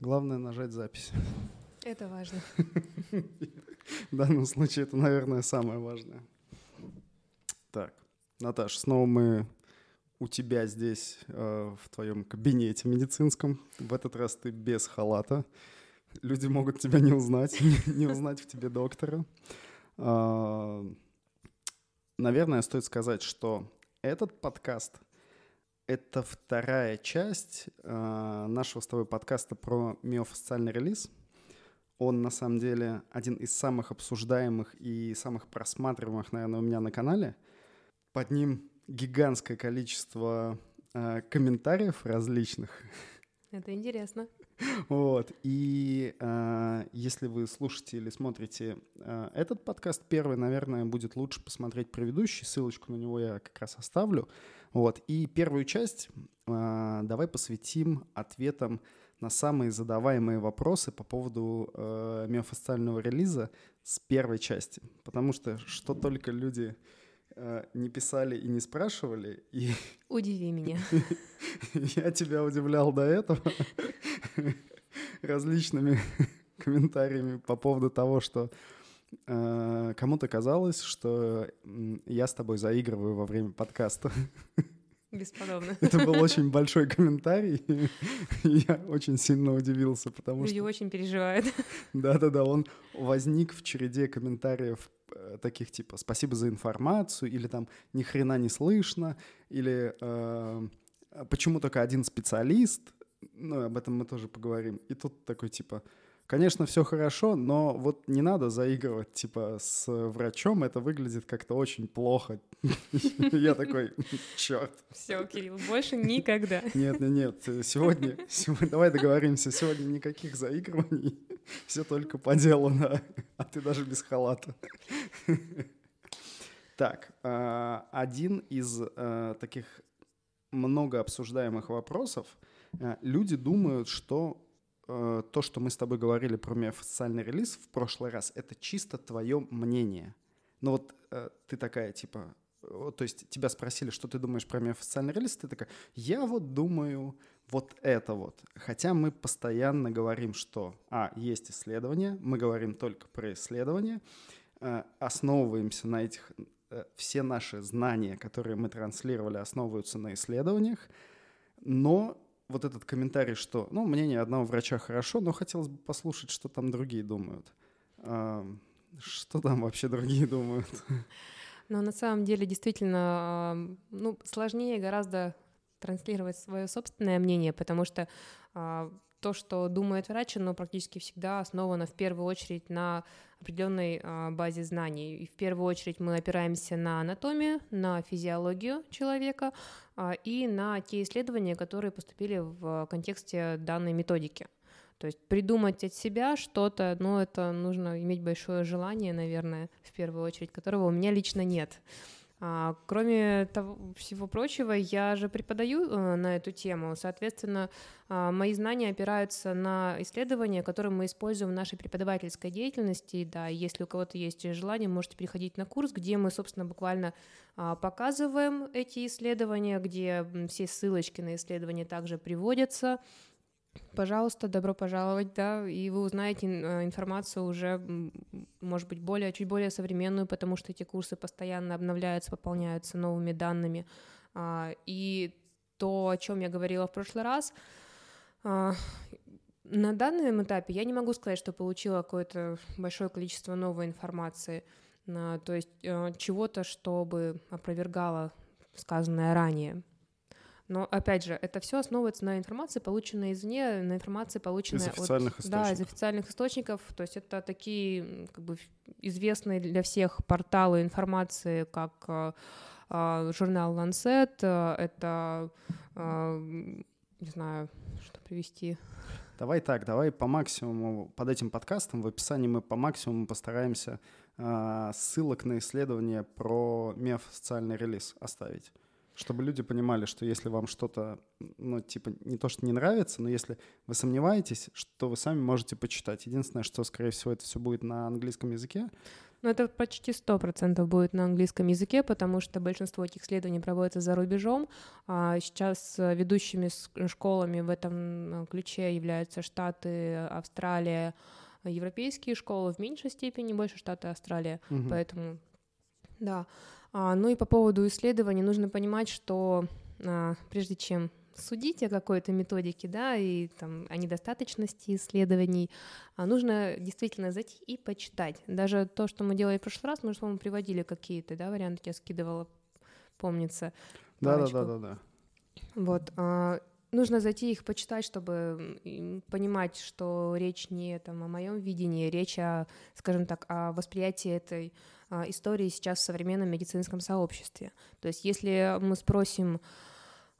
Главное нажать запись. Это важно. В данном случае это, наверное, самое важное. Так, Наташ, снова мы у тебя здесь, э, в твоем кабинете медицинском. В этот раз ты без халата. Люди могут тебя не узнать, не узнать в тебе доктора. А, наверное, стоит сказать, что этот подкаст — это вторая часть э, нашего с тобой подкаста про миофасциальный релиз. Он, на самом деле, один из самых обсуждаемых и самых просматриваемых, наверное, у меня на канале. Под ним гигантское количество э, комментариев различных. Это интересно. Вот. И э, если вы слушаете или смотрите э, этот подкаст первый, наверное, будет лучше посмотреть предыдущий. Ссылочку на него я как раз оставлю. Вот. И первую часть э, давай посвятим ответам на самые задаваемые вопросы по поводу э, миофасциального релиза с первой части. Потому что что только люди э, не писали и не спрашивали. И Удиви меня. я тебя удивлял до этого различными комментариями по поводу того, что кому-то казалось, что я с тобой заигрываю во время подкаста. Бесподобно. Это был очень большой комментарий, я очень сильно удивился, потому Люди что очень переживают. да-да-да, он возник в череде комментариев э, таких типа «спасибо за информацию» или там «ни хрена не слышно» или э, «почему только один специалист?» Ну, об этом мы тоже поговорим. И тут такой типа Конечно, все хорошо, но вот не надо заигрывать, типа, с врачом, это выглядит как-то очень плохо. Я такой, черт. Все, Кирилл, больше никогда. Нет, нет, нет, сегодня, сегодня, давай договоримся, сегодня никаких заигрываний, все только по делу, а ты даже без халата. Так, а, один из а, таких много обсуждаемых вопросов. Люди думают, что э, то, что мы с тобой говорили про миофасциальный релиз в прошлый раз, это чисто твое мнение. Но вот э, ты такая, типа, то есть тебя спросили, что ты думаешь про миофасциальный релиз, ты такая, я вот думаю вот это вот. Хотя мы постоянно говорим, что, а, есть исследования, мы говорим только про исследования, э, основываемся на этих, э, все наши знания, которые мы транслировали, основываются на исследованиях, но вот этот комментарий, что, ну, мнение одного врача хорошо, но хотелось бы послушать, что там другие думают. А, Что там вообще другие думают? Но на самом деле действительно ну, сложнее гораздо транслировать свое собственное мнение, потому что а, то, что думает врач, оно практически всегда основано в первую очередь на определенной а, базе знаний. И в первую очередь мы опираемся на анатомию, на физиологию человека а, и на те исследования, которые поступили в контексте данной методики. То есть придумать от себя что-то, ну, это нужно иметь большое желание, наверное, в первую очередь, которого у меня лично нет. А, кроме того, всего прочего, я же преподаю э, на эту тему, соответственно, а, мои знания опираются на исследования, которые мы используем в нашей преподавательской деятельности. Да, если у кого-то есть желание, можете переходить на курс, где мы, собственно, буквально а, показываем эти исследования, где все ссылочки на исследования также приводятся. Пожалуйста, добро пожаловать, да, и вы узнаете э, информацию уже, может быть, более, чуть более современную, потому что эти курсы постоянно обновляются, пополняются новыми данными. А, И то, о чем я говорила в прошлый раз, а, на данном этапе я не могу сказать, что получила какое-то большое количество новой информации, а, то есть э, чего-то, чтобы опровергало сказанное ранее. Но опять же, это все основывается на информации, полученной извне, на информации, полученной Из официальных от, да, из источников. официальных источников. То есть это такие как бы известные для всех порталы информации, как э, э, журнал Lancet, э, это э, не знаю, что привести. Давай так, давай по максимуму под этим подкастом в описании мы по максимуму постараемся а, ссылок на исследования про миофасциальный релиз оставить. Чтобы люди понимали, что если вам что-то, ну, типа, не то, что не нравится, но если вы сомневаетесь, что вы сами можете почитать. Единственное, что, скорее всего, это все будет на английском языке. Ну, это почти сто процентов будет на английском языке, потому что большинство этих исследований проводится за рубежом. А сейчас ведущими школами в этом ключе являются Штаты, Австралия, европейские школы в меньшей степени, больше Штаты, Австралия. Угу. Поэтому, да. А, ну и по поводу исследований нужно понимать, что а, прежде чем судить о какой-то методике, да, и там о недостаточности исследований, а нужно действительно зайти и почитать. Даже то, что мы делали в прошлый раз, мы же, по-моему, приводили какие-то, да, варианты, я скидывала, помнится. Да, да, да, да, да. Вот. А, нужно зайти их почитать, чтобы понимать, что речь не там, о моем видении, речь о, скажем так, о восприятии этой истории сейчас в современном медицинском сообществе. То есть если мы спросим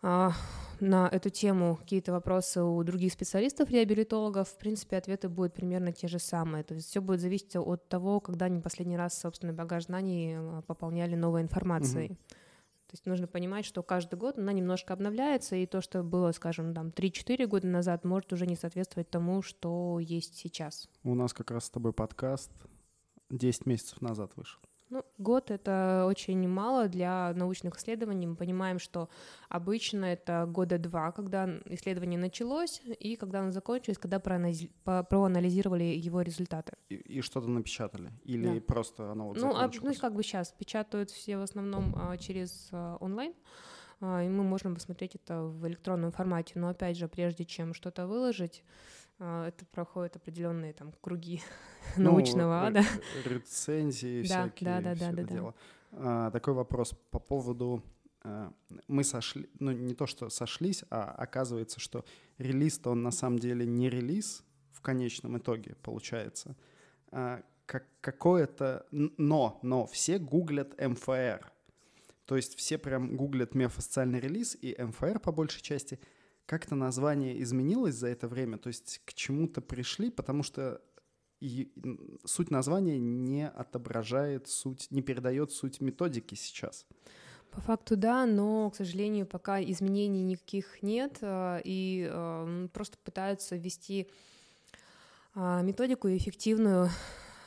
а, на эту тему какие-то вопросы у других специалистов, реабилитологов, в принципе, ответы будут примерно те же самые. То есть все будет зависеть от того, когда они последний раз собственный багаж знаний а, пополняли новой информацией. То есть нужно понимать, что каждый год она немножко обновляется, и то, что было, скажем, там 3-4 года назад, может уже не соответствовать тому, что есть сейчас. У нас как раз с тобой подкаст 10 месяцев назад вышел. Ну, год — это очень мало для научных исследований. Мы понимаем, что обычно это года два, когда исследование началось, и когда оно закончилось, когда проанализ... проанализировали его результаты. И, и что-то напечатали? Или да. просто оно вот ну, а, ну, как бы сейчас печатают все в основном а, через а, онлайн, а, и мы можем посмотреть это в электронном формате. Но, опять же, прежде чем что-то выложить, это проходит определенные там круги ну, научного ада. Рецензии всякие. Да, да, да, да, да. А, такой вопрос по поводу а, мы сошли, ну не то что сошлись, а оказывается, что релиз-то он на самом деле не релиз в конечном итоге получается. А, как какое-то, но, но все гуглят МФР. То есть все прям гуглят меофоциальный релиз и МФР по большей части — как-то название изменилось за это время, то есть к чему-то пришли, потому что и суть названия не отображает суть, не передает суть методики сейчас. По факту да, но, к сожалению, пока изменений никаких нет, а, и а, просто пытаются ввести а, методику эффективную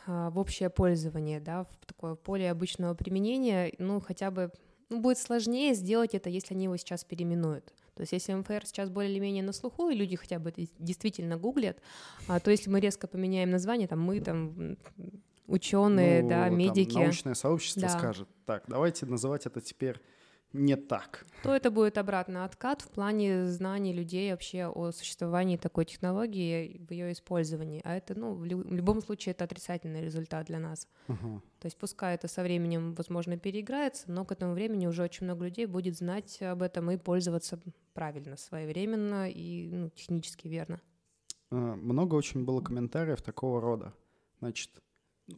в общее пользование, да, в такое поле обычного применения, ну, хотя бы ну, будет сложнее сделать это, если они его сейчас переименуют. То есть если МФР сейчас более или менее на слуху, и люди хотя бы это действительно гуглят, а, то если мы резко поменяем название, там мы там ученые, ну, да, медики. Научное сообщество да. скажет, так, давайте называть это теперь не так. То это будет обратный откат в плане знаний людей вообще о существовании такой технологии, в ее использовании. А это, ну, в, любом случае, это отрицательный результат для нас. Uh-huh. То есть пускай это со временем, возможно, переиграется, но к этому времени уже очень много людей будет знать об этом и пользоваться правильно, своевременно и ну, технически верно. Uh, много очень было комментариев такого рода. Значит,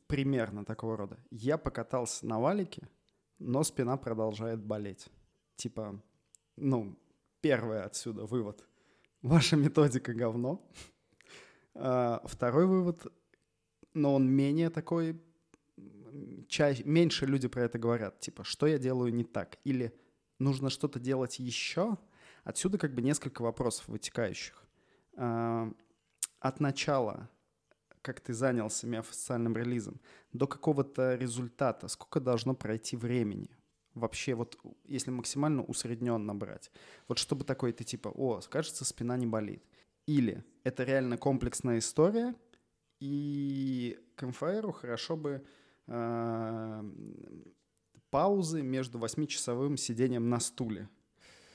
примерно такого рода. Я покатался на валике, но спина продолжает болеть. Типа, ну, первое отсюда вывод. Ваша методика говно. А, второй вывод, но он менее такой, чаще, меньше люди про это говорят. Типа, что я делаю не так? Или нужно что-то делать еще? Отсюда как бы несколько вопросов вытекающих. А, от начала как ты занялся миофасциальным релизом, до какого-то результата, сколько должно пройти времени? Вообще, вот если максимально усредненно брать. Вот чтобы такой ты типа, о, кажется, спина не болит. Или это реально комплексная история, и МФРу хорошо бы э, паузы между восьмичасовым сидением на стуле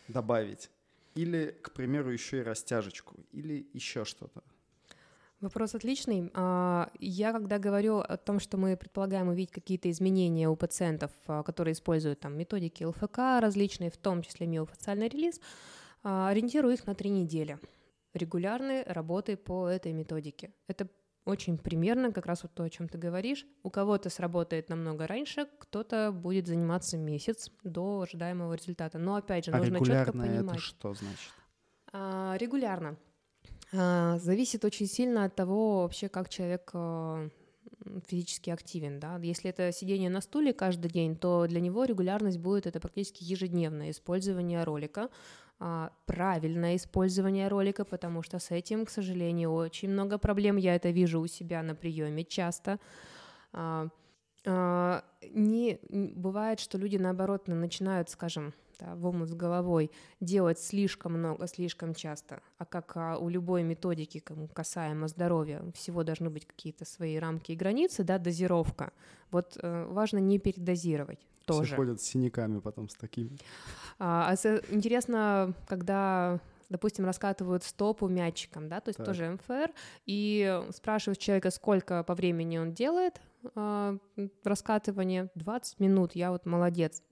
добавить. Или, к примеру, еще и растяжечку. Или еще что-то. Вопрос отличный. А, я, когда говорю о том, что мы предполагаем увидеть какие-то изменения у пациентов, а, которые используют там методики ЛФК различные, в том числе миофациальный релиз, а, ориентирую их на три недели регулярной работы по этой методике. Это очень примерно как раз вот то, о чем ты говоришь. У кого-то сработает намного раньше, кто-то будет заниматься месяц до ожидаемого результата. Но опять же, а нужно четко понимать. Это что значит? Регулярно. А, зависит очень сильно от того вообще, как человек а, физически активен. Да? Если это сидение на стуле каждый день, то для него регулярность будет это практически ежедневное использование ролика, а, правильное использование ролика, потому что с этим, к сожалению, очень много проблем. Я это вижу у себя на приеме часто. Не бывает, что люди наоборот начинают, скажем, да, в омут с головой делать слишком много, слишком часто. А как а, у любой методики касаемо здоровья, всего должны быть какие-то свои рамки и границы, да, дозировка. Вот э, важно не передозировать тоже. Все ходят с синяками потом с такими. А, а интересно, когда допустим, раскатывают стопу мячиком, да, то есть так. тоже МФР, и спрашивают человека, сколько по времени он делает э, раскатывание, 20 минут, я вот молодец.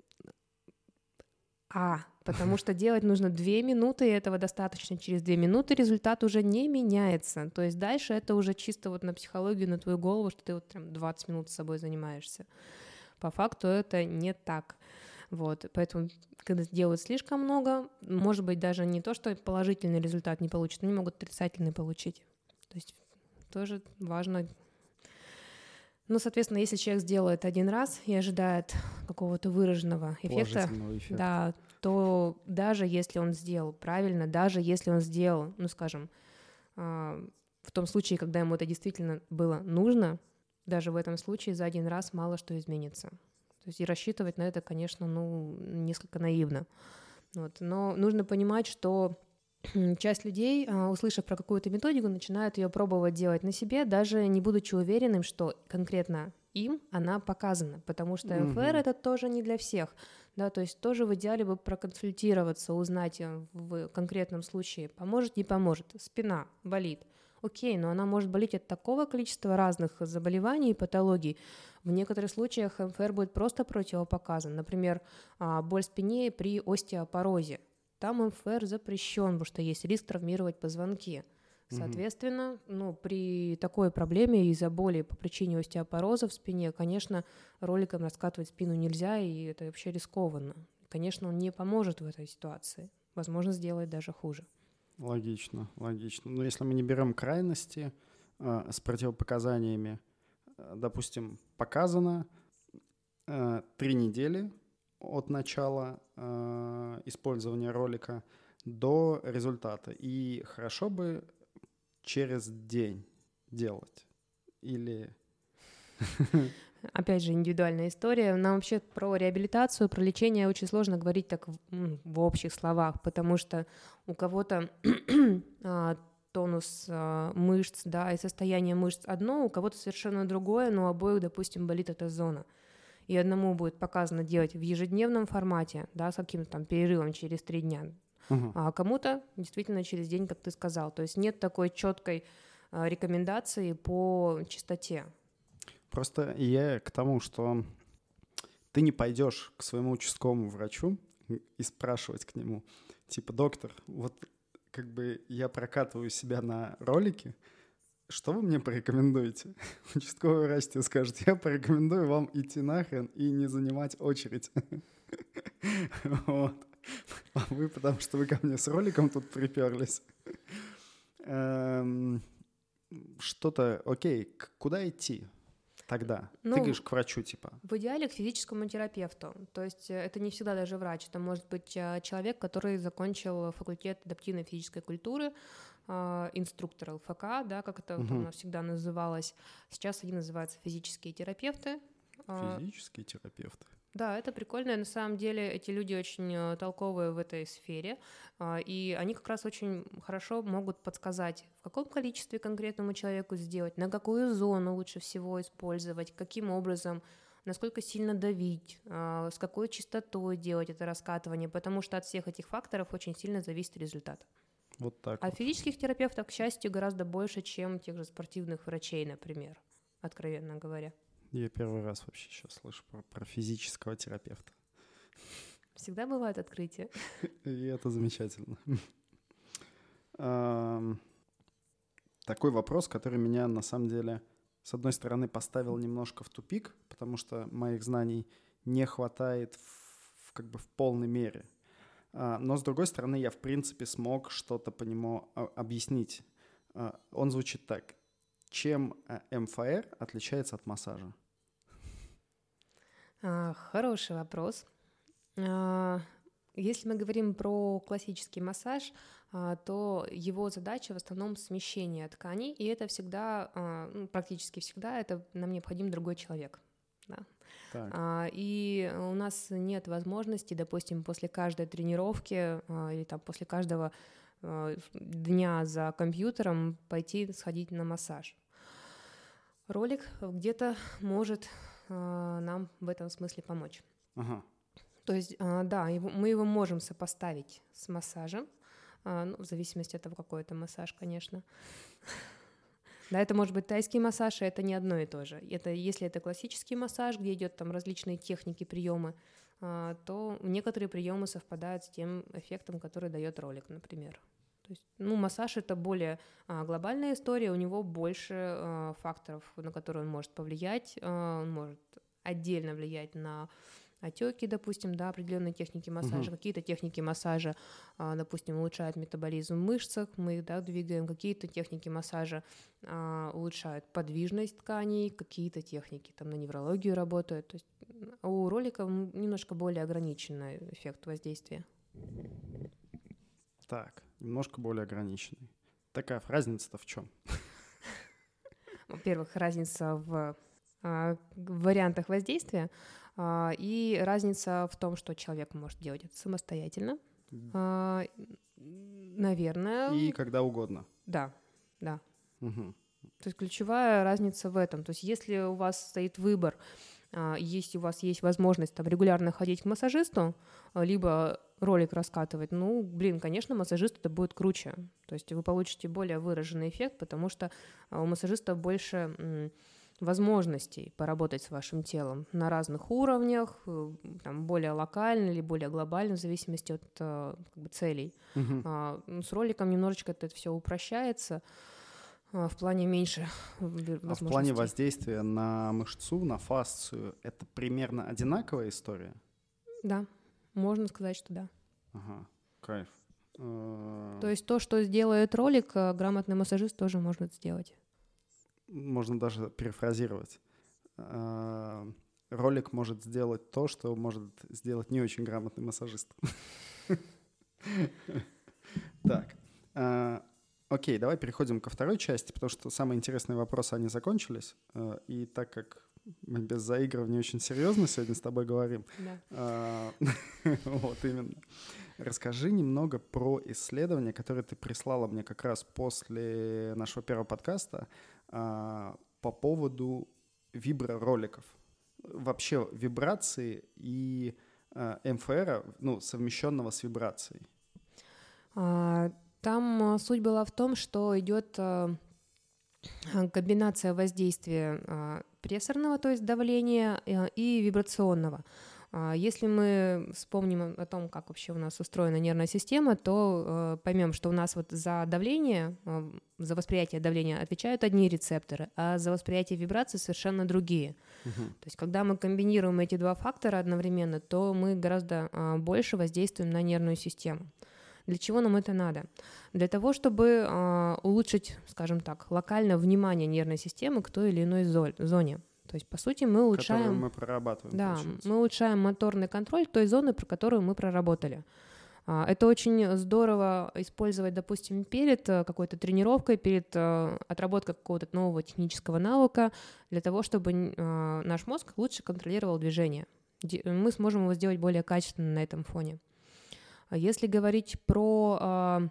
А, потому что делать нужно 2 минуты, и этого достаточно. Через 2 минуты результат уже не меняется. То есть дальше это уже чисто вот на психологию, на твою голову, что ты вот прям 20 минут с собой занимаешься. По факту это не так. Вот, поэтому, когда делают слишком много, может быть, даже не то, что положительный результат не получат, они могут отрицательный получить. То есть тоже важно ну, соответственно, если человек сделает один раз и ожидает какого-то выраженного эффекта, эффекта, да, то даже если он сделал правильно, даже если он сделал, ну, скажем, а, в том случае, когда ему это действительно было нужно, даже в этом случае за один раз мало что изменится. То есть и рассчитывать на это, конечно, ну, несколько наивно. Вот. Но нужно понимать, что часть людей, а, услышав про какую-то методику, начинают ее пробовать делать на себе, даже не будучи уверенным, что конкретно им она показана, потому что МФР mm-hmm. это тоже не для всех, да, то есть тоже в идеале бы проконсультироваться, узнать э, в конкретном случае, поможет, не поможет, спина болит, окей, но она может болеть от такого количества разных заболеваний и патологий, в некоторых случаях МФР будет просто противопоказан. Например, а, боль в спине при остеопорозе. Там МФР запрещен, потому что есть риск травмировать позвонки. Соответственно, ну, при такой проблеме из-за боли по причине остеопороза в спине, конечно, роликом раскатывать спину нельзя, и это вообще рискованно. Конечно, он не поможет в этой ситуации. Возможно, сделает даже хуже. Логично, логично. Но если мы не берем крайности э, с противопоказаниями, Э, допустим, показано э, три недели от начала э, использования ролика до результата. И хорошо бы через день делать. Или... Опять же, индивидуальная история. Нам вообще про реабилитацию, про лечение очень сложно говорить так в, общих словах, потому что у кого-то а, тонус э, мышц, да, и состояние мышц одно, у кого-то совершенно другое, но у обоих, допустим, болит эта зона. И одному будет показано делать в ежедневном формате, да, с каким-то там перерывом через три дня, а кому-то действительно через день, как ты сказал. То есть нет такой четкой э, рекомендации по частоте. Просто я к тому, что ты не пойдешь к своему участковому врачу и спрашивать к нему, типа, доктор, вот как бы я прокатываю себя на ролике, что вы мне порекомендуете? Участковый врач тебе скажет, я порекомендую вам идти нахрен и не занимать очередь. Вот. А вы, потому что вы ко мне с роликом тут приперлись. Эм, что-то, окей, куда идти? тогда? Ну, Ты говоришь к врачу, типа? В идеале к физическому терапевту. То есть э, это не всегда даже врач, это может быть э, человек, который закончил факультет адаптивной физической культуры, э, инструктор ЛФК, да, как это угу. вот всегда называлось. Сейчас они называются физические терапевты. Физические терапевты. Да, это прикольно. На самом деле эти люди очень э, толковые в этой сфере, а, и они как раз очень хорошо могут подсказать, в каком количестве конкретному человеку сделать, на какую зону лучше всего использовать, каким образом, насколько сильно давить, а, с какой частотой делать это раскатывание, потому что от всех этих факторов очень сильно зависит результат. Вот так. А вот. физических терапевтов, к счастью, гораздо больше, чем тех же спортивных врачей, например, откровенно говоря. Я первый раз вообще сейчас слышу про, про физического терапевта. Всегда бывают открытия. И это замечательно. Такой вопрос, который меня на самом деле, с одной стороны, поставил немножко в тупик, потому что моих знаний не хватает в, как бы в полной мере. А, но с другой стороны, я в принципе смог что-то по нему а, объяснить. А, он звучит так. Чем э, МФР отличается от массажа? А, хороший вопрос. А, если мы говорим про классический массаж, а, то его задача в основном смещение тканей, и это всегда, ну, практически всегда, это нам необходим другой человек. Да. Так. И у нас нет возможности, допустим, после каждой тренировки или там после каждого дня за компьютером пойти сходить на массаж. Ролик где-то может а, нам в этом смысле помочь. Ага. То есть, а, да, его, мы его можем сопоставить с массажем, ну, в зависимости от того, какой это массаж, конечно. Да, это может быть тайский массаж, и это не одно и то же. Это, если это классический массаж, где идет там различные техники, приемы, то некоторые приемы совпадают с тем эффектом, который дает ролик, например. То есть, ну, массаж это более а, глобальная история, у него больше а, факторов, на которые он может повлиять. А, он может отдельно влиять на отеки, допустим, да, определенные техники массажа, Мгм. какие-то техники массажа, а, допустим, улучшают метаболизм в мышцах, мы их да, двигаем, какие-то техники массажа а, улучшают подвижность тканей, какие-то техники там на неврологию работают. То есть у ролика немножко более ограниченный эффект воздействия. Так, немножко более ограниченный. Такая разница-то в чем? Во-первых, разница в, а, в вариантах воздействия а, и разница в том, что человек может делать это самостоятельно. А, наверное, И когда угодно. да, да. То есть ключевая разница в этом. То есть если у вас стоит выбор, если у вас есть возможность там регулярно ходить к массажисту, а, либо ролик раскатывать, ну, блин, конечно, массажист это будет круче. То есть вы получите более выраженный эффект, потому что а, у массажиста больше возможностей поработать с вашим телом на разных уровнях, э, там, более локально или более глобально, в зависимости от как бы, целей. Мгм. А, ну, с роликом немножечко это все упрощается а, в плане меньше в- А в плане возможностей. воздействия на мышцу, на фасцию, это примерно одинаковая история? Да, можно сказать, что да. Ага, кайф. Э, То есть то, что сделает ролик, а, грамотный массажист тоже может сделать. Можно даже перефразировать. Э, Ролик может сделать то, что может сделать не очень грамотный массажист. Так. Э, Окей, давай переходим ко второй части, потому что самые интересные вопросы, они закончились. Э, И так как мы без заигрывания очень серьезно сегодня с тобой говорим, Да. А, Вот именно. Расскажи немного про исследование, которое ты прислала мне как раз после нашего первого подкаста а, по поводу вибророликов. Вообще вибрации и а, МФР, ну, совмещенного с вибрацией. Там а, суть была в том, что идет а, а, комбинация воздействия прессорного, то есть давления, и вибрационного. Если мы вспомним о том, как вообще у нас устроена нервная система, то поймем, что у нас вот за давление, за восприятие давления отвечают одни рецепторы, а за восприятие вибрации совершенно другие. Мгм. То есть, когда мы комбинируем эти два фактора одновременно, то мы гораздо больше воздействуем на нервную систему. Для чего нам это надо? Для того, чтобы а, улучшить, скажем так, локально внимание нервной системы к той или иной зо- зоне. То есть, по сути, мы Которую улучшаем, мы прорабатываем. да, получается. мы улучшаем моторный контроль той зоны, про которую мы проработали. А, Это очень здорово использовать, допустим, перед э, какой-то тренировкой, перед э, отработкой какого-то нового технического навыка, для того, чтобы э, наш мозг лучше контролировал движение. Мы сможем его сделать более качественно на этом фоне. А Если говорить про а,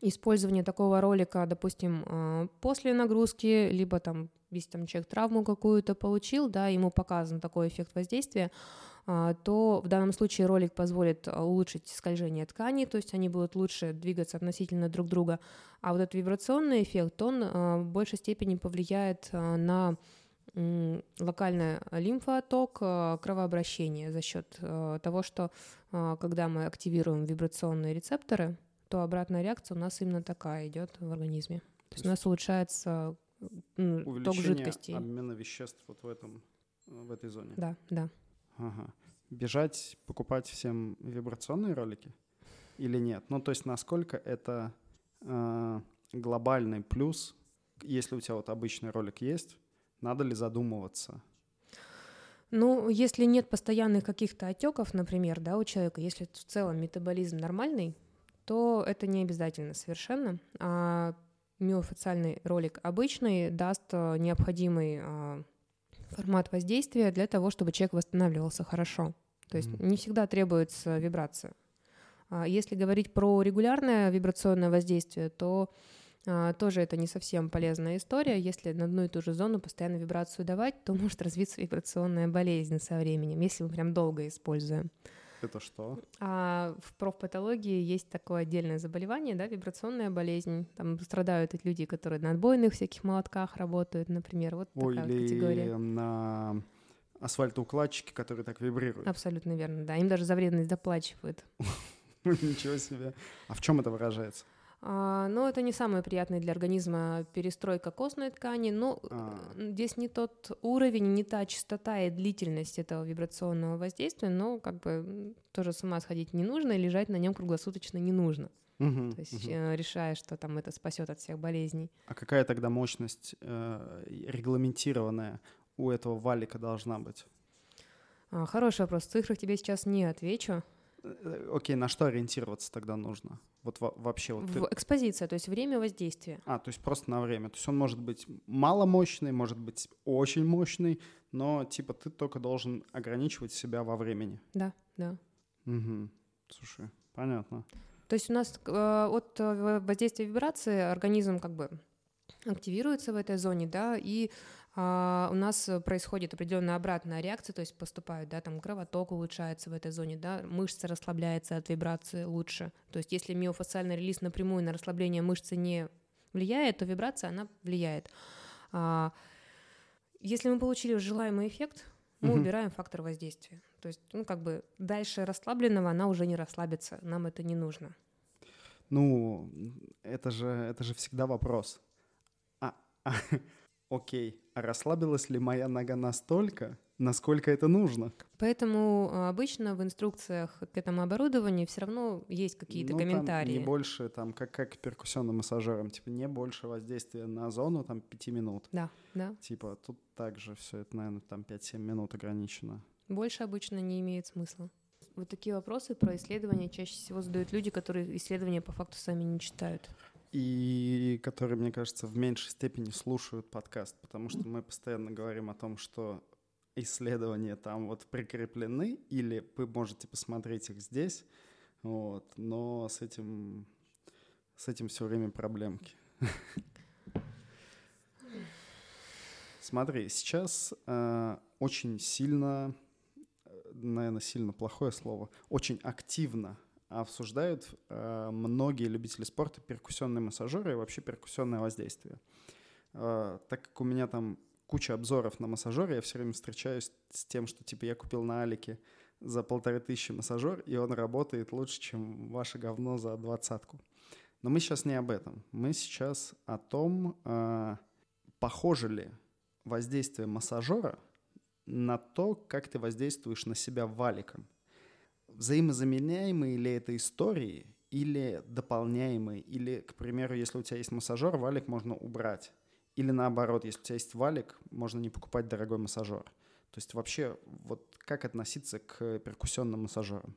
использование такого ролика, допустим, а, после нагрузки, либо там, если там человек травму какую-то получил, да, ему показан такой эффект воздействия, то в данном случае ролик позволит улучшить скольжение тканей, то есть они будут лучше двигаться относительно друг друга. А вот этот вибрационный эффект, он в большей степени повлияет на локальный лимфооток, а, кровообращение за счет а, того, что а, когда мы активируем вибрационные рецепторы, то обратная реакция у нас именно такая идет в организме. То есть у нас улучшается ток жидкостей. обмена веществ вот в, этом, в этой зоне. Да, да. Ага. Бежать, покупать всем вибрационные ролики или нет? Ну, то есть насколько это э, глобальный плюс, если у тебя вот обычный ролик есть, надо ли задумываться? Ну, если нет постоянных каких-то отеков, например, да, у человека, если в целом метаболизм нормальный, то это не обязательно совершенно. А миофациальный ролик обычный даст а, необходимый а, формат воздействия для того, чтобы человек восстанавливался хорошо. То есть mm-hmm. не всегда требуется вибрация. А если говорить про регулярное вибрационное воздействие, то тоже это не совсем полезная история. Если на одну и ту же зону постоянно вибрацию давать, то может развиться вибрационная болезнь со временем, если мы прям долго используем. Это что? А в профпатологии есть такое отдельное заболевание, да, вибрационная болезнь. Там страдают эти люди, которые на отбойных всяких молотках работают, например. Вот Ой, такая или категория. на асфальтоукладчики, которые так вибрируют. Абсолютно верно, да. Им даже за вредность доплачивают. Ничего себе. А в чем это выражается? А, но это не самая приятная для организма перестройка костной ткани. Но а. здесь не тот уровень, не та частота и длительность этого вибрационного воздействия, но как бы тоже с ума сходить не нужно, и лежать на нем круглосуточно не нужно. Угу, То есть угу. решая, что там это спасет от всех болезней. А какая тогда мощность э, регламентированная у этого валика должна быть? А, хороший вопрос. В цифрах тебе сейчас не отвечу. Э, окей, на что ориентироваться тогда нужно? Вот вообще вот. В экспозиция, то есть время воздействия. А, то есть просто на время. То есть он может быть маломощный, может быть очень мощный, но типа ты только должен ограничивать себя во времени. Да, да. Угу. Слушай, понятно. То есть у нас э, от э, воздействия вибрации организм как бы активируется в этой зоне, да, и а, у нас происходит определенная обратная реакция, то есть поступают, да, там кровоток улучшается в этой зоне, да, мышца расслабляется от вибрации лучше. То есть если миофасциальный релиз напрямую на расслабление мышцы не влияет, то вибрация, она влияет. А, если мы получили желаемый эффект, мы угу. убираем фактор воздействия. То есть, ну, как бы дальше расслабленного она уже не расслабится, нам это не нужно. Ну, это же, это же всегда вопрос. А, а, окей, а расслабилась ли моя нога настолько, насколько это нужно? Поэтому а, обычно в инструкциях к этому оборудованию все равно есть какие-то ну, комментарии. Там не больше, там, как, как перкуссионным массажером, типа не больше воздействия на зону, там, 5 минут. Да, да. Типа тут также все это, наверное, там 5-7 минут ограничено. Больше обычно не имеет смысла. Вот такие вопросы про исследования чаще всего задают люди, которые исследования по факту сами не читают и которые, мне кажется, в меньшей степени слушают подкаст, потому что мы постоянно говорим о том, что исследования там вот прикреплены, или вы можете посмотреть их здесь, вот, но с этим, с этим все время проблемки. Смотри, сейчас э, очень сильно, э, наверное, сильно плохое слово, очень активно обсуждают э, многие любители спорта перкуссионные массажеры и вообще перкуссионное воздействие. Э, так как у меня там куча обзоров на массажеры, я все время встречаюсь с тем, что типа я купил на Алике за полторы тысячи массажер, и он работает лучше, чем ваше говно за двадцатку. Но мы сейчас не об этом. Мы сейчас о том, э, похоже ли воздействие массажера на то, как ты воздействуешь на себя валиком взаимозаменяемые ли это истории или дополняемые, или, к примеру, если у тебя есть массажер, валик можно убрать. Или наоборот, если у тебя есть валик, можно не покупать дорогой массажер. То есть вообще, вот как относиться к перкуссионным массажерам?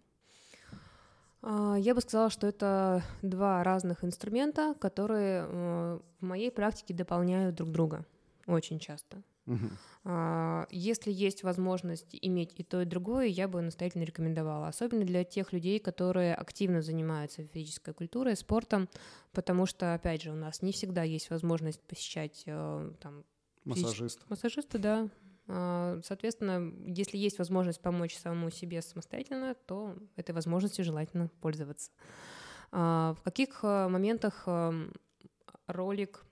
А, я бы сказала, что это два разных инструмента, которые э, в моей практике дополняют друг друга очень часто. Угу. Если есть возможность иметь и то, и другое, я бы настоятельно рекомендовала. Особенно для тех людей, которые активно занимаются физической культурой, спортом, потому что, опять же, у нас не всегда есть возможность посещать э, там, Массажист. Физич... Массажиста, да. А, соответственно, если есть возможность помочь самому себе самостоятельно, то этой возможностью желательно пользоваться. А, в каких э, моментах эм, ролик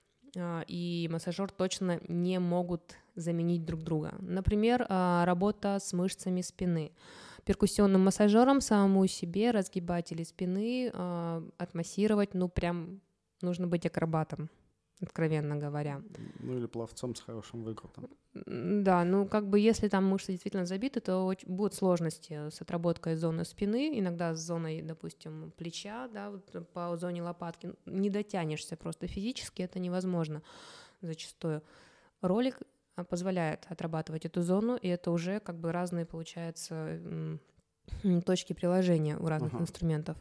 и массажер точно не могут заменить друг друга. Например, а, работа с мышцами спины. Перкуссионным массажером самому себе разгибатели спины а, отмассировать, ну прям нужно быть акробатом откровенно говоря. Ну или пловцом с хорошим выкрутом. Да, ну как бы если там мышцы действительно забиты, то будут сложности с отработкой зоны спины, иногда с зоной, допустим, плеча, да, вот по зоне лопатки. Не дотянешься просто физически, это невозможно зачастую. Ролик а, позволяет отрабатывать эту зону, и это уже как бы разные, получается, точки приложения у разных uh-huh. инструментов.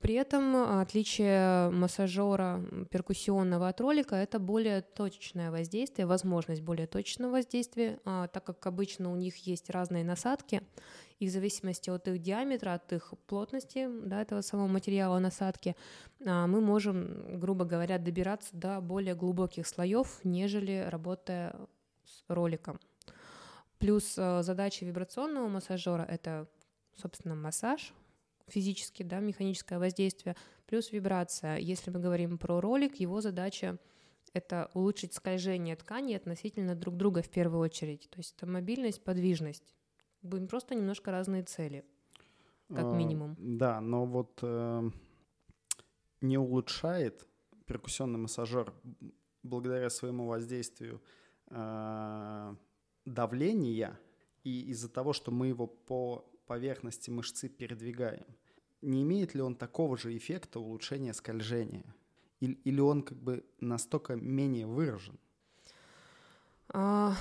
При этом отличие массажера перкуссионного от ролика — это более точечное воздействие, возможность более точного воздействия, а, так как обычно у них есть разные насадки, и в зависимости от их диаметра, от их плотности да, этого самого материала насадки, а, мы можем, грубо говоря, добираться до более глубоких слоев, нежели работая с роликом. Плюс а, задача вибрационного массажера — это, собственно, массаж, физически, да, механическое воздействие, плюс вибрация. Если мы говорим про ролик, его задача это улучшить скольжение ткани относительно друг друга в первую очередь. То есть это мобильность, подвижность. Будем просто немножко разные цели, как а, минимум. Да, но вот э, не улучшает перкуссионный массажер благодаря своему воздействию э, давления, и из-за того, что мы его по поверхности мышцы передвигаем, не имеет ли он такого же эффекта улучшения скольжения? Или, или он как бы настолько менее выражен? А,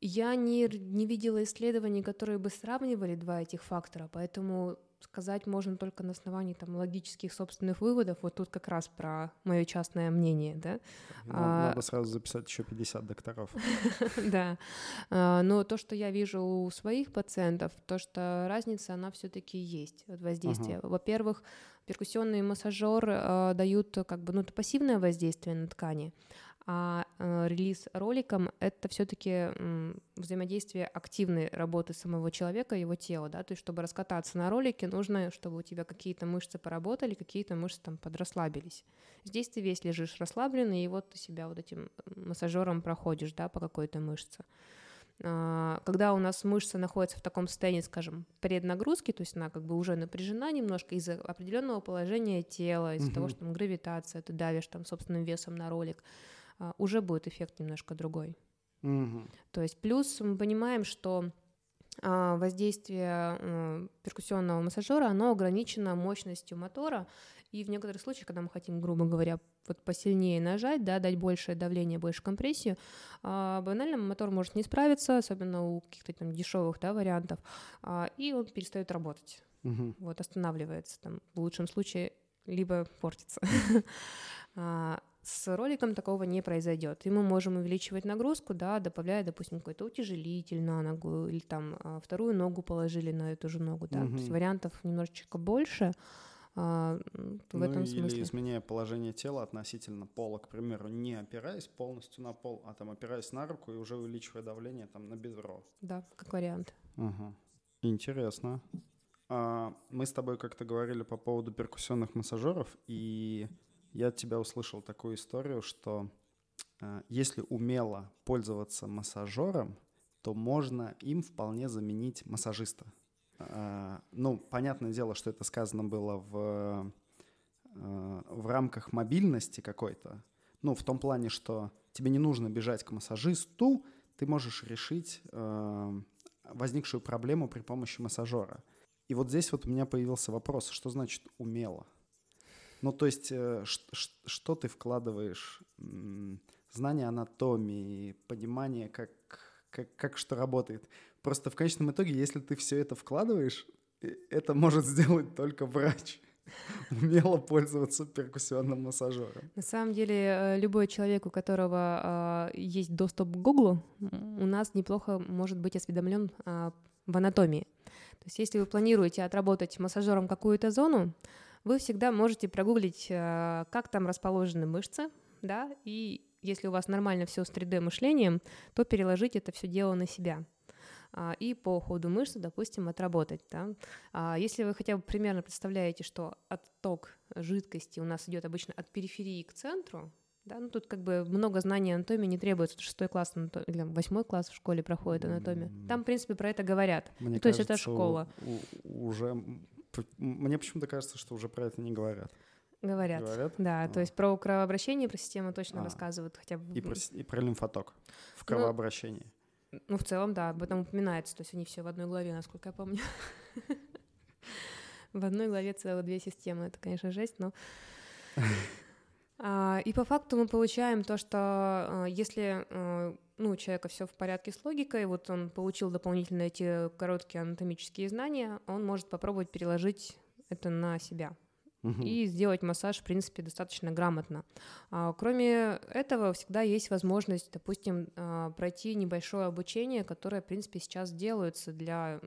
я не, не видела исследований, которые бы сравнивали два этих фактора, поэтому сказать можно только на основании там, логических собственных выводов. Вот тут как раз про мое частное мнение, да. Надо, а, надо сразу записать еще 50 докторов. Да. А, но то, что я вижу у своих пациентов, то, что разница, она все-таки есть от воздействия. Во-первых, перкуссионный массажер а, дают как бы ну, пассивное воздействие на ткани, а э, релиз роликом — это все таки взаимодействие активной работы самого человека, его тела, да, то есть чтобы раскататься на ролике, нужно, чтобы у тебя какие-то мышцы поработали, какие-то мышцы там подрасслабились. Здесь ты весь лежишь расслабленный, и вот ты себя вот этим массажером проходишь, да, по какой-то мышце. А, когда у нас мышца находится в таком состоянии, скажем, преднагрузки, то есть она как бы уже напряжена немножко из-за определенного положения тела, из-за uh-huh. того, что там гравитация, ты давишь там собственным весом на ролик, уже будет эффект немножко другой. Угу. То есть плюс мы понимаем, что а, воздействие э, перкуссионного массажера, оно ограничено мощностью мотора, и в некоторых случаях, когда мы хотим, грубо говоря, вот посильнее нажать, да, дать большее давление, больше компрессию, а, банально мотор может не справиться, особенно у каких-то там дешевых да, вариантов, и он перестает работать, угу. вот останавливается там в лучшем случае либо портится. С роликом такого не произойдет. И мы можем увеличивать нагрузку, да, добавляя, допустим, какой-то утяжелитель на ногу, или там а, вторую ногу положили на эту же ногу, да. Угу. То есть вариантов немножечко больше. А, в ну, этом или смысле. изменяя положение тела относительно пола, к примеру, не опираясь полностью на пол, а там опираясь на руку и уже увеличивая давление там на бедро. Да, как вариант. Ага. Интересно. А, мы с тобой как-то говорили по поводу перкуссионных массажеров, и я от тебя услышал такую историю, что э, если умело пользоваться массажером, то можно им вполне заменить массажиста. Э, ну, понятное дело, что это сказано было в, э, в рамках мобильности какой-то. Ну, в том плане, что тебе не нужно бежать к массажисту, ты можешь решить э, возникшую проблему при помощи массажера. И вот здесь вот у меня появился вопрос, что значит умело? Ну, то есть, э, что ты вкладываешь? Знание анатомии, понимание, как, как, как что работает. Просто в конечном итоге, если ты все это вкладываешь, э, это может сделать только врач умело пользоваться перкуссионным массажером. На самом деле, э, любой человек, у которого э, есть доступ к Гуглу, у нас неплохо может быть осведомлен э, в анатомии. То есть, если вы планируете отработать массажером какую-то зону, вы всегда можете прогуглить, э, как там расположены мышцы, да, и если у вас нормально все с 3D-мышлением, то переложить это все дело на себя а, и по ходу мышцы, допустим, отработать. Да? А если вы хотя бы примерно представляете, что отток жидкости у нас идет обычно от периферии к центру, да, ну тут как бы много знаний анатомии не требуется, шестой класс или восьмой класс в школе проходит анатомия. Там, в принципе, про это говорят. Мне ну, то кажется, есть это школа. уже мне почему-то кажется, что уже про это не говорят. Говорят. Говорят? Да, а. то есть про кровообращение, про систему точно а. рассказывают хотя бы. И про, и про лимфоток в ну, кровообращении. Ну, ну, в целом, да, об этом упоминается. То есть они все в одной главе, насколько я помню. В одной главе целых две системы. Это, конечно, жесть, но... А, и по факту мы получаем то, что а, если а, ну, у человека все в порядке с логикой, вот он получил дополнительно эти короткие анатомические знания, он может попробовать переложить это на себя. и сделать массаж, в принципе, достаточно грамотно. А, кроме этого, всегда есть возможность, допустим, а, пройти небольшое обучение, которое, в принципе, сейчас делается для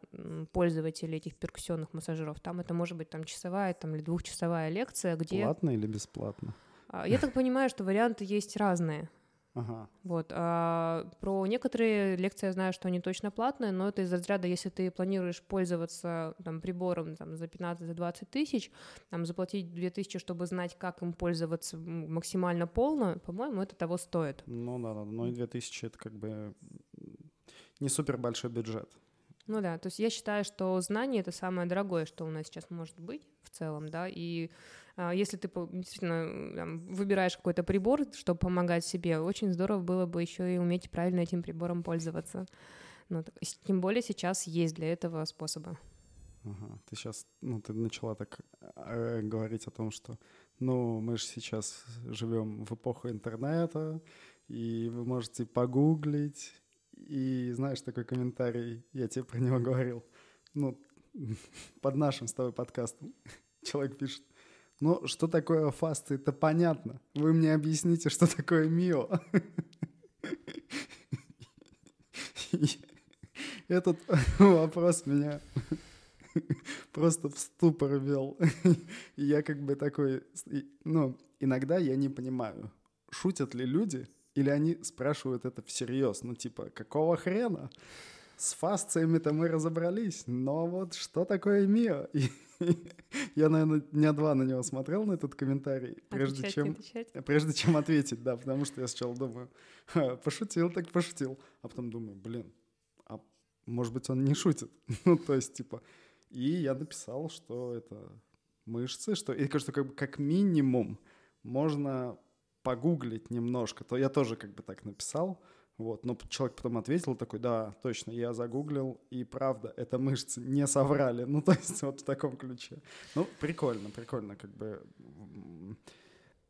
пользователей этих перкуссионных массажеров. Там это может быть там часовая там, или двухчасовая лекция, где... Платно или бесплатно? А, я так понимаю, что варианты есть разные. Ага. Вот. А про некоторые лекции я знаю, что они точно платные, но это из разряда, если ты планируешь пользоваться там, прибором там, за 15-20 тысяч, там, заплатить 2 тысячи, чтобы знать, как им пользоваться максимально полно, по-моему, это того стоит. Ну да, да, но и 2 тысячи — это как бы не супер большой бюджет. Ну да, то есть я считаю, что знание — это самое дорогое, что у нас сейчас может быть в целом, да, и если ты действительно там, выбираешь какой-то прибор, чтобы помогать себе, очень здорово было бы еще и уметь правильно этим прибором пользоваться. Ну, тем более сейчас есть для этого способы. Ага. Ты сейчас, ну, ты начала так э, говорить о том, что, ну, мы же сейчас живем в эпоху интернета, и вы можете погуглить, и знаешь такой комментарий, я тебе про него говорил, ну, под нашим с тобой подкастом человек пишет, ну, что такое фасты, это понятно. Вы мне объясните, что такое МИО. Этот вопрос меня просто в ступор вел. Я как бы такой, ну, иногда я не понимаю, шутят ли люди, или они спрашивают это всерьез. Ну, типа, какого хрена? С фасциями-то мы разобрались, но вот что такое МИО? Я, наверное, дня два на него смотрел, на этот комментарий, прежде отвечать, чем, отвечать. прежде чем ответить, да, потому что я сначала думаю, пошутил, так пошутил, а потом думаю, блин, а может быть он не шутит, ну то есть типа, и я написал, что это мышцы, что, и что как бы как минимум можно погуглить немножко, то я тоже как бы так написал, вот, но человек потом ответил такой, да, точно, я загуглил, и правда, это мышцы не соврали. Ну, то есть вот в таком ключе. Ну, прикольно, прикольно, как бы.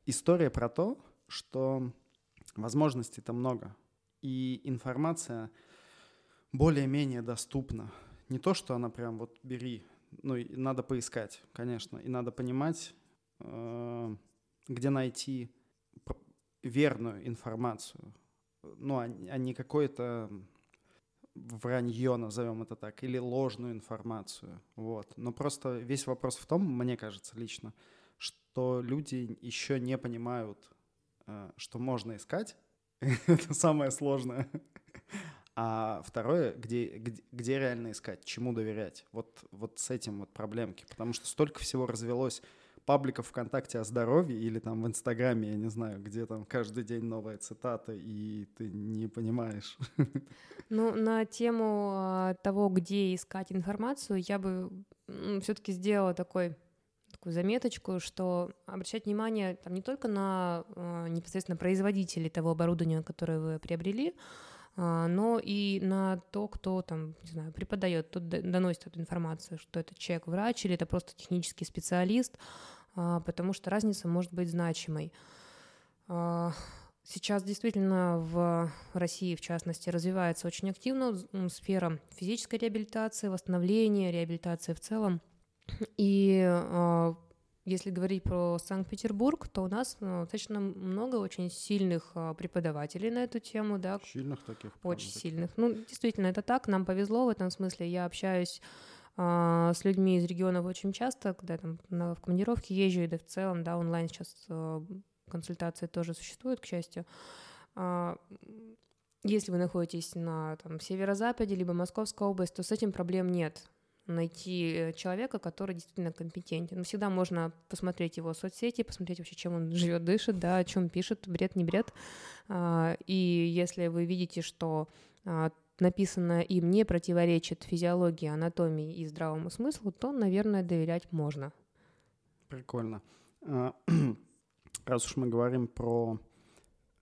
История про то, что возможностей-то много, и информация более-менее доступна. Не то, что она прям вот бери, ну, и надо поискать, конечно, и надо понимать, э, где найти верную информацию, ну, а, а не какое-то вранье, назовем это так, или ложную информацию. Вот. Но просто весь вопрос в том, мне кажется лично, что люди еще не понимают, э, что можно искать. это самое сложное. А второе, где, где, где реально искать, чему доверять. Вот, вот с этим вот проблемки. Потому что столько всего развелось пабликов ВКонтакте о здоровье или там в Инстаграме, я не знаю, где там каждый день новая цитата, и ты не понимаешь. Ну, на тему а, того, где искать информацию, я бы все-таки сделала такой такую заметочку, что обращать внимание там не только на э, непосредственно производителей того оборудования, которое вы приобрели, но и на то, кто там, не знаю, преподает, кто доносит эту информацию, что это человек врач или это просто технический специалист, а, потому что разница может быть значимой. А, сейчас действительно в России, в частности, развивается очень активно сфера физической реабилитации, восстановления, реабилитации в целом. И а, если говорить про Санкт-Петербург, то у нас достаточно много очень сильных преподавателей на эту тему, да. Сильных таких. Очень сильных. Ну, действительно, это так. Нам повезло в этом смысле. Я общаюсь а, с людьми из регионов очень часто, когда там на, в командировке езжу, и да в целом, да, онлайн сейчас а, консультации тоже существуют, к счастью. А, если вы находитесь на там, северо-западе, либо Московской области, то с этим проблем нет найти э, человека, который действительно компетентен. Но всегда можно посмотреть его соцсети, посмотреть вообще, чем он живет, дышит, да, о чем пишет, бред, не бред. И если вы видите, что написанное им не противоречит физиологии, анатомии и здравому смыслу, то, наверное, доверять можно. Прикольно. А, раз уж мы говорим про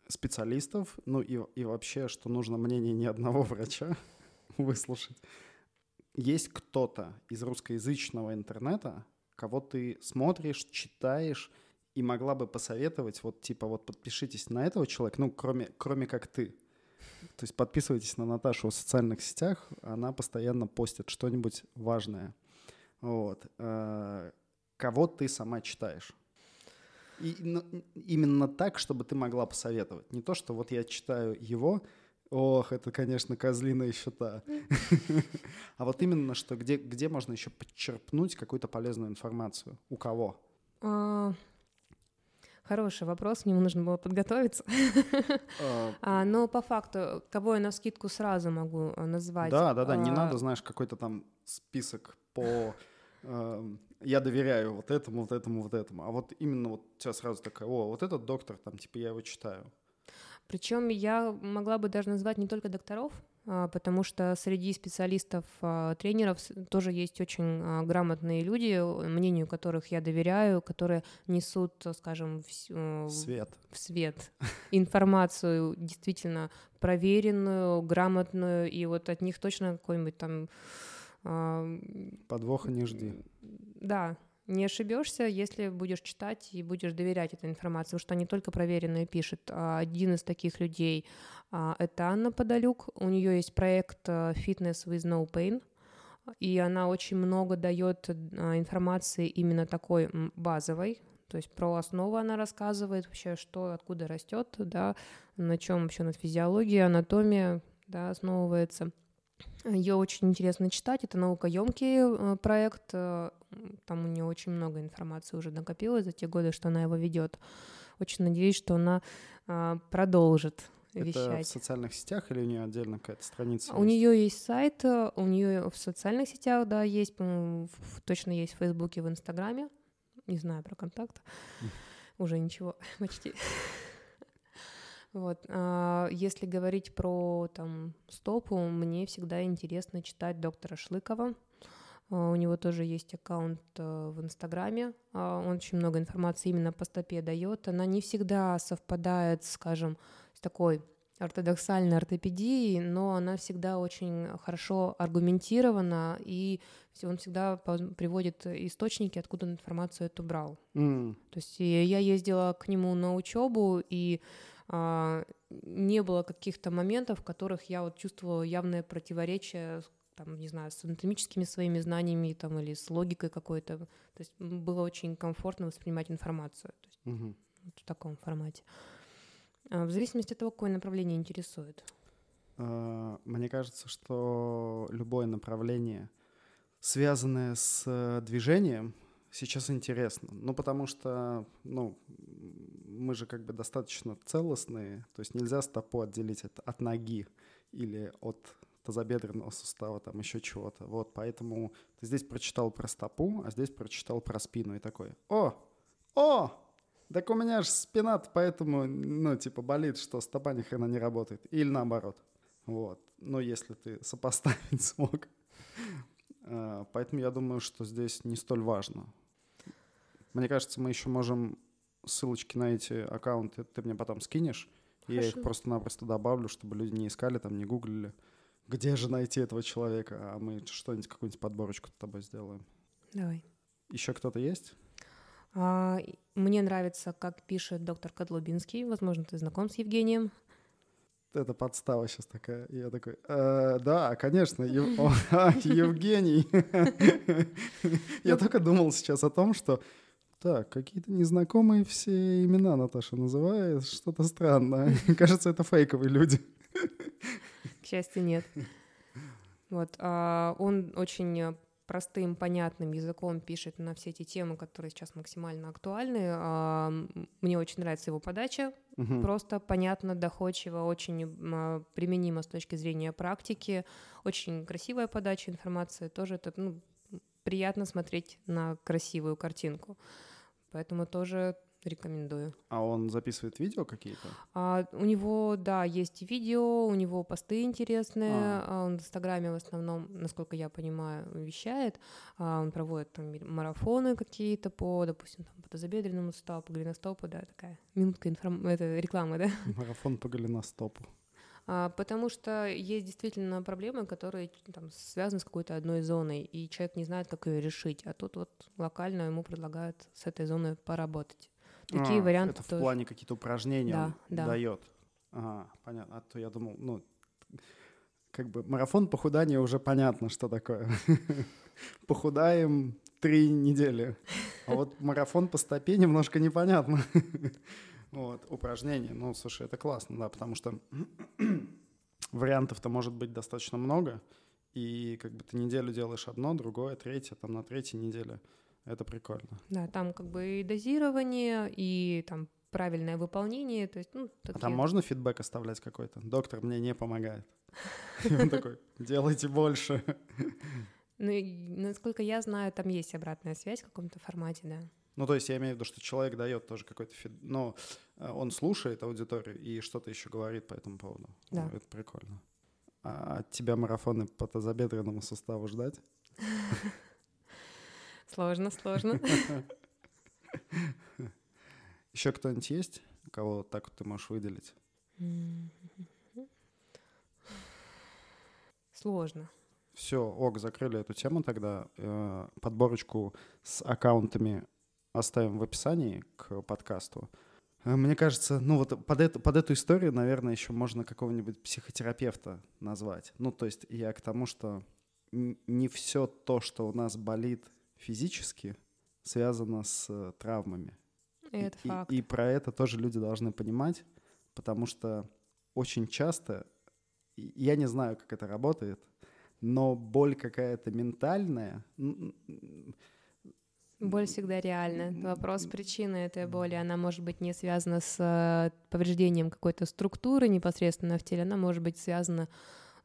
специалистов, ну и, и вообще, что нужно мнение ни одного врача выслушать, есть кто-то из русскоязычного интернета, кого ты смотришь, читаешь и могла бы посоветовать, вот типа вот подпишитесь на этого человека, ну кроме, кроме как ты, то есть подписывайтесь на Наташу в социальных сетях, она постоянно постит что-нибудь важное. Вот. Э, кого ты сама читаешь. И ну, именно так, чтобы ты могла посоветовать. Не то, что вот я читаю его, ох, это, конечно, козлиные счета. А вот именно, что где, где можно еще подчерпнуть какую-то полезную информацию? У кого? А, Хороший вопрос, к нему нужно было подготовиться. А, а, но по факту, кого я на скидку сразу могу назвать? Да, да, да, не надо, знаешь, какой-то там список по эм, я доверяю вот этому, вот этому, вот этому. А вот именно вот у тебя сразу такая, о, вот этот доктор, там, типа, я его читаю. Причем я могла бы даже назвать не только докторов, а, потому что среди специалистов, а, тренеров тоже есть очень а, грамотные люди, мнению которых я доверяю, которые несут, скажем, в свет, в свет информацию действительно проверенную, грамотную, и вот от них точно какой-нибудь там... Подвоха не жди. Да, не ошибешься, если будешь читать и будешь доверять этой информации, потому что они только проверенные пишут. Один из таких людей — это Анна Подолюк. У нее есть проект э, Fitness with No Pain, и она очень много дает э, информации именно такой базовой, то есть про основу она рассказывает вообще, что откуда растет, да, на чем вообще на физиология, анатомия, да, основывается. Ее очень интересно читать. Это наукоемкий э, проект. Э, там у нее очень много информации уже накопилось за те годы, что она его ведет. Очень надеюсь, что она э, продолжит это вещать. в социальных сетях или у нее отдельно какая-то страница? У нее есть сайт, у нее в социальных сетях, да, есть, точно есть в Фейсбуке, в Инстаграме. Не знаю про контакт. Уже ничего, почти. Вот. А если говорить про там стопу, мне всегда интересно читать доктора Шлыкова. А, у него тоже есть аккаунт э, в Инстаграме. А, он очень много информации именно по стопе дает. Она не всегда совпадает, скажем, с такой ортодоксальной ортопедией, но она всегда очень хорошо аргументирована, и он всегда приводит источники, откуда он информацию эту брал. Mm. То есть я ездила к нему на учебу, и не было каких-то моментов, в которых я вот чувствовала явное противоречие там, не знаю, с анатомическими своими знаниями там, или с логикой какой-то. То есть было очень комфортно воспринимать информацию. То есть, угу. вот в таком формате. А, в зависимости от того, какое направление интересует. А, мне кажется, что любое направление, связанное с движением, сейчас интересно. Ну, потому что, ну, мы же как бы достаточно целостные, то есть нельзя стопу отделить от, от ноги или от тазобедренного сустава, там еще чего-то. Вот, поэтому ты здесь прочитал про стопу, а здесь прочитал про спину и такой, о, о, так у меня же спина поэтому, ну, типа, болит, что стопа ни хрена не работает. Или наоборот. Вот. Но если ты сопоставить смог. А, поэтому я думаю, что здесь не столь важно. Мне кажется, мы еще можем ссылочки на эти аккаунты ты мне потом скинешь. Хорошо. Я их просто-напросто добавлю, чтобы люди не искали, там, не гуглили, где же найти этого человека, а мы что-нибудь, какую-нибудь подборочку с тобой сделаем. Давай. Еще кто-то есть? А, мне нравится, как пишет доктор Кодлубинский. Возможно, ты знаком с Евгением. Это подстава сейчас такая. Я такой, э, да, конечно, а, Евгений. Я только думал сейчас о том, что так, какие-то незнакомые все имена Наташа называет, что-то странное. Кажется, это фейковые люди. К счастью, нет. Вот, а он очень простым, понятным языком пишет на все эти темы, которые сейчас максимально актуальны. А, мне очень нравится его подача. Угу. Просто понятно, доходчиво, очень а, применимо с точки зрения практики. Очень красивая подача информации. Тоже это ну, приятно смотреть на красивую картинку. Поэтому тоже рекомендую. А он записывает видео какие-то? А, у него, да, есть видео, у него посты интересные. А. а он в Инстаграме в основном, насколько я понимаю, вещает. А, он проводит там марафоны какие-то по, допустим, там, по тазобедренному стопу, голеностопу, да, такая минутка информ... это реклама, да? Марафон по голеностопу. А, потому что есть действительно проблемы, которые там, связаны с какой-то одной зоной, и человек не знает, как ее решить. А тут вот локально ему предлагают с этой зоной поработать. Такие а, варианты. Это в тоже. плане какие-то упражнения да, да. дает. Ага, понятно. А то я думал, ну, как бы марафон похудания уже понятно, что такое. Похудаем три недели. А вот марафон по стопе немножко непонятно. Вот, упражнения. Ну, слушай, это классно, да, потому что вариантов-то может быть достаточно много, и как бы ты неделю делаешь одно, другое, третье, там на третьей неделе. Это прикольно. Да, там как бы и дозирование, и там правильное выполнение, то есть, ну, такие... А там можно фидбэк оставлять какой-то? Доктор мне не помогает. И он такой, делайте больше. Ну, насколько я знаю, там есть обратная связь в каком-то формате, да. Ну, то есть я имею в виду, что человек дает тоже какой-то фид... Ну, э, он слушает аудиторию и что-то еще говорит по этому поводу. Да. Ну, это прикольно. А от тебя марафоны по тазобедренному суставу ждать? Сложно, сложно. Еще кто-нибудь есть, кого так вот ты можешь выделить? Сложно. Все, ок, закрыли эту тему тогда. Э, подборочку с аккаунтами оставим в описании к подкасту. Э, мне кажется, ну вот под эту, под эту историю, наверное, еще можно какого-нибудь психотерапевта назвать. Ну, то есть я к тому, что не все то, что у нас болит физически, связано с э, травмами. И это факт. И, и про это тоже люди должны понимать, потому что очень часто, я не знаю, как это работает, но боль какая-то ментальная, Боль всегда реальна. Вопрос причины этой боли, она может быть не связана с э, повреждением какой-то структуры непосредственно в теле, она может быть связана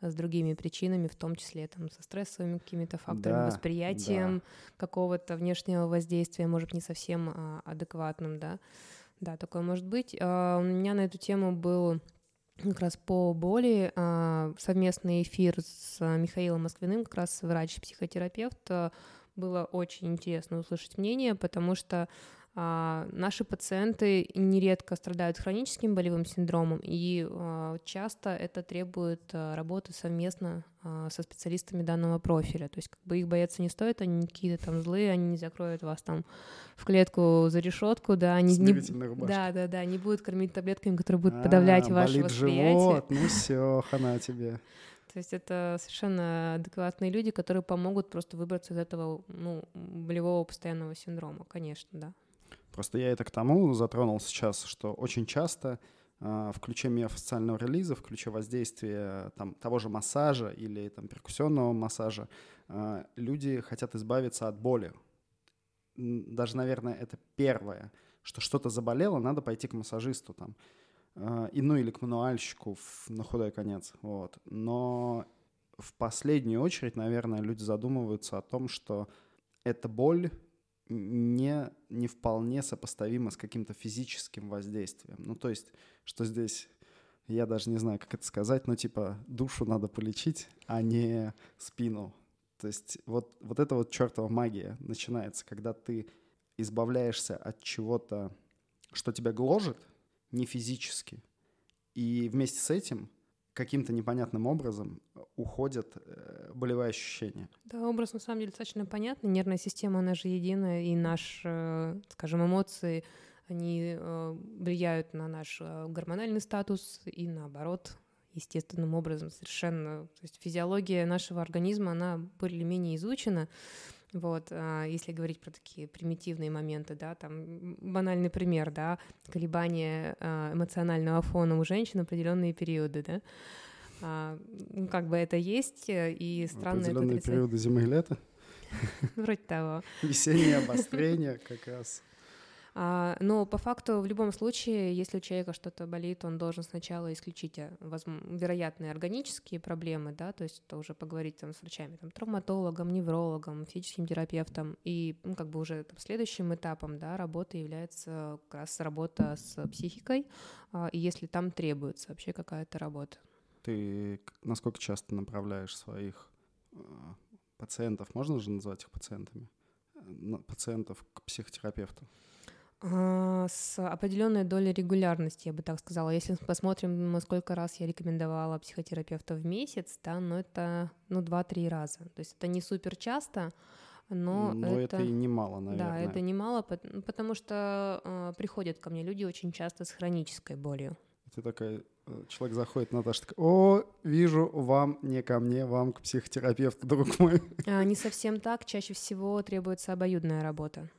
с другими причинами, в том числе там, со стрессовыми какими-то факторами, да, восприятием да. какого-то внешнего воздействия, может не совсем а, адекватным, да. Да, такое может быть. А, у меня на эту тему был как раз по боли а, совместный эфир с Михаилом Москвиным, как раз врач-психотерапевт, было очень интересно услышать мнение, потому что а, наши пациенты нередко страдают хроническим болевым синдромом, и а, часто это требует а, работы совместно а, со специалистами данного профиля. То есть как бы их бояться не стоит, они не какие-то там злые, они не закроют вас там в клетку за решетку, да, они не, да, да, да, не будут кормить таблетками, которые будут подавлять а, ваше восприятие. Живот, ну все, хана тебе. То есть это совершенно адекватные люди, которые помогут просто выбраться из этого ну, болевого постоянного синдрома, конечно, да. Просто я это к тому затронул сейчас, что очень часто э, в ключе миофасциального релиза, в ключе воздействия там, того же массажа или там, перкуссионного массажа, э, люди хотят избавиться от боли. Даже, наверное, это первое, что что-то заболело, надо пойти к массажисту. Там а, и, ну или к мануальщику в, на худой конец. Вот. Но в последнюю очередь, наверное, люди задумываются о том, что эта боль не, не вполне сопоставима с каким-то физическим воздействием. Ну, то есть, что здесь, я даже не знаю, как это сказать, но типа душу надо полечить, а не спину. То есть вот, вот эта вот чертова магия начинается, когда ты избавляешься от чего-то, что тебя гложет — не физически. И вместе с этим каким-то непонятным образом уходят э, болевые ощущения. Да, образ на самом деле достаточно понятный. Нервная система, она же единая, и наши, э, скажем, эмоции, они э, влияют на наш гормональный статус и наоборот, естественным образом совершенно. То есть физиология нашего организма, она более-менее изучена. Вот, а, если говорить про такие примитивные моменты, да, там банальный пример, да, колебания а, эмоционального фона у женщин определенные периоды, да, а, ну, как бы это есть, э, и странно Определенные периоды зимы и лета? Вроде того. Весеннее обострение как раз. А, но по факту в любом случае, если у человека что-то болит, он должен сначала исключить э, вероятные органические проблемы, да, то есть это уже поговорить там с врачами, там, травматологом, неврологом, физическим терапевтом, и ну, как бы уже там, следующим этапом, да, работы является как раз работа с психикой, а, и если там требуется вообще какая-то работа. Ты насколько часто направляешь своих э, пациентов, можно же назвать их пациентами, э, пациентов к психотерапевту? А, с определенной долей регулярности, я бы так сказала. Если посмотрим, сколько раз я рекомендовала психотерапевта в месяц, да, ну это ну, 2-3 раза. То есть это не супер часто, но, но это, это и немало, наверное. Да, это немало, потому что э, приходят ко мне люди очень часто с хронической болью. Ты такая э, человек заходит, Наташа такая, о, вижу, вам не ко мне, вам к психотерапевту, друг мой. А, не совсем так. Чаще всего требуется обоюдная работа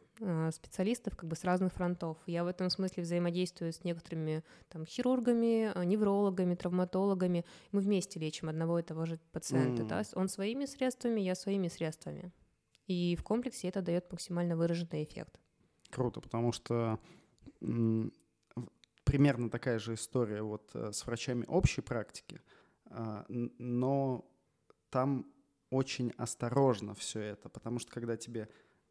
специалистов как бы с разных фронтов. Я в этом смысле взаимодействую с некоторыми там хирургами, а, неврологами, травматологами. Мы вместе лечим одного и того же пациента. Mm. Да? Он своими средствами, я своими средствами. И в комплексе это дает максимально выраженный эффект. Круто, потому что примерно такая же история вот э, с врачами общей практики, а, но там очень осторожно все это, потому что когда тебе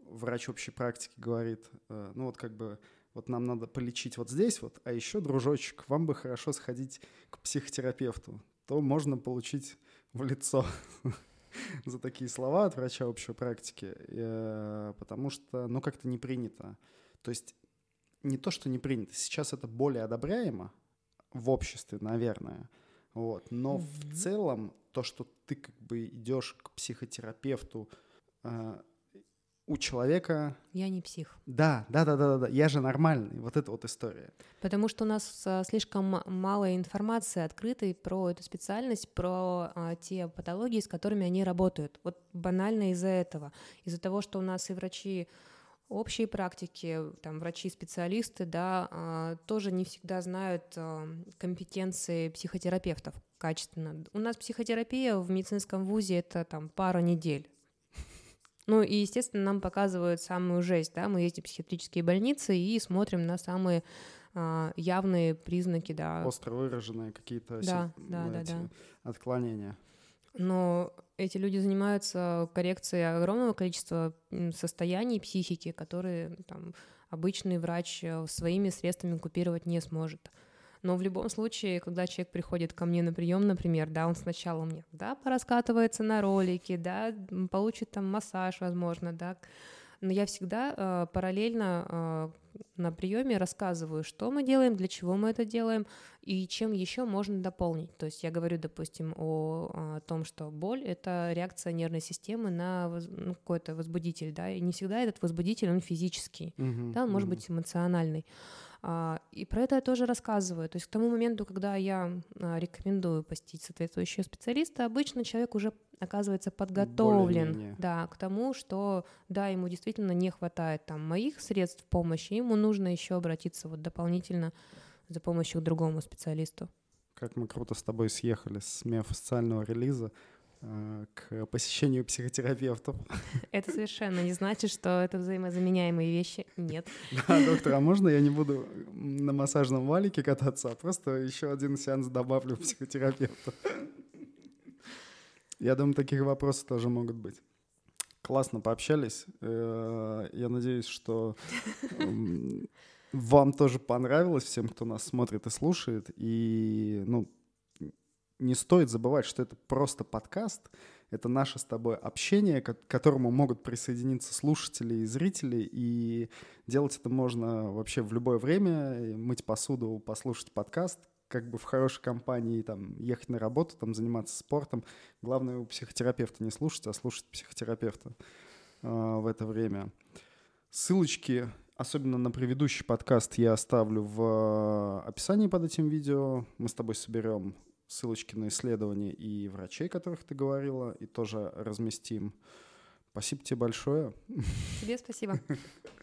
врач общей практики говорит, э, ну вот как бы вот нам надо полечить вот здесь вот, а еще, дружочек, вам бы хорошо сходить к психотерапевту, то можно получить в лицо за такие слова от врача общей практики, э, потому что, ну, как-то не принято. То есть не то, что не принято, сейчас это более одобряемо в обществе, наверное, вот, но в целом то, что ты как бы идешь к психотерапевту, э, у человека... Я не псих. Да, да, да, да, да, я же нормальный, вот эта вот история. Потому что у нас а, слишком мало информации открытой про эту специальность, про а, те патологии, с которыми они работают. Вот банально из-за этого. Из-за того, что у нас и врачи общей практики, там, врачи-специалисты, да, а, тоже не всегда знают а, компетенции психотерапевтов качественно. У нас психотерапия в медицинском вузе — это там пара недель. Ну и, естественно, нам показывают самую жесть, да, мы ездим в психиатрические больницы и смотрим на самые а, явные признаки, да. Остро выраженные какие-то да, да, да, да. отклонения но эти люди занимаются коррекцией огромного количества состояний психики, которые там, обычный врач э, своими средствами купировать не сможет. Но в любом случае, когда человек приходит ко мне на прием, например, да, он сначала мне, да, пораскатывается на ролики, да, получит там массаж, возможно, да, но я всегда э, параллельно э, на приеме рассказываю, что мы делаем, для чего мы это делаем и чем еще можно дополнить. То есть я говорю, допустим, о, о том, что боль — это реакция нервной системы на воз, ну, какой-то возбудитель, да, и не всегда этот возбудитель, он физический, uh-huh, да, он uh-huh. может быть эмоциональный. А, и про это я тоже рассказываю. То есть к тому моменту, когда я а, рекомендую посетить соответствующего специалиста, обычно человек уже оказывается подготовлен да, к тому, что да, ему действительно не хватает там моих средств помощи, ему нужно еще обратиться вот дополнительно за помощью к другому специалисту. Как мы круто с тобой съехали с миофасциального релиза к посещению психотерапевтов. Это совершенно не значит, что это взаимозаменяемые вещи. Нет. Да, доктор, а можно я не буду на массажном валике кататься, а просто еще один сеанс добавлю психотерапевта? Я думаю, таких вопросов тоже могут быть. Классно пообщались. Э, я надеюсь, что вам тоже понравилось, всем, кто нас смотрит и слушает. И, ну, не стоит забывать, что это просто подкаст, это наше с тобой общение, к которому могут присоединиться слушатели и зрители, и делать это можно вообще в любое время, мыть посуду, послушать подкаст, как бы в хорошей компании, там, ехать на работу, там, заниматься спортом. Главное, у психотерапевта не слушать, а слушать психотерапевта э, в это время. Ссылочки, особенно на предыдущий подкаст, я оставлю в описании под этим видео. Мы с тобой соберем ссылочки на исследования и врачей, которых ты говорила, и тоже разместим. Спасибо тебе большое. Тебе спасибо.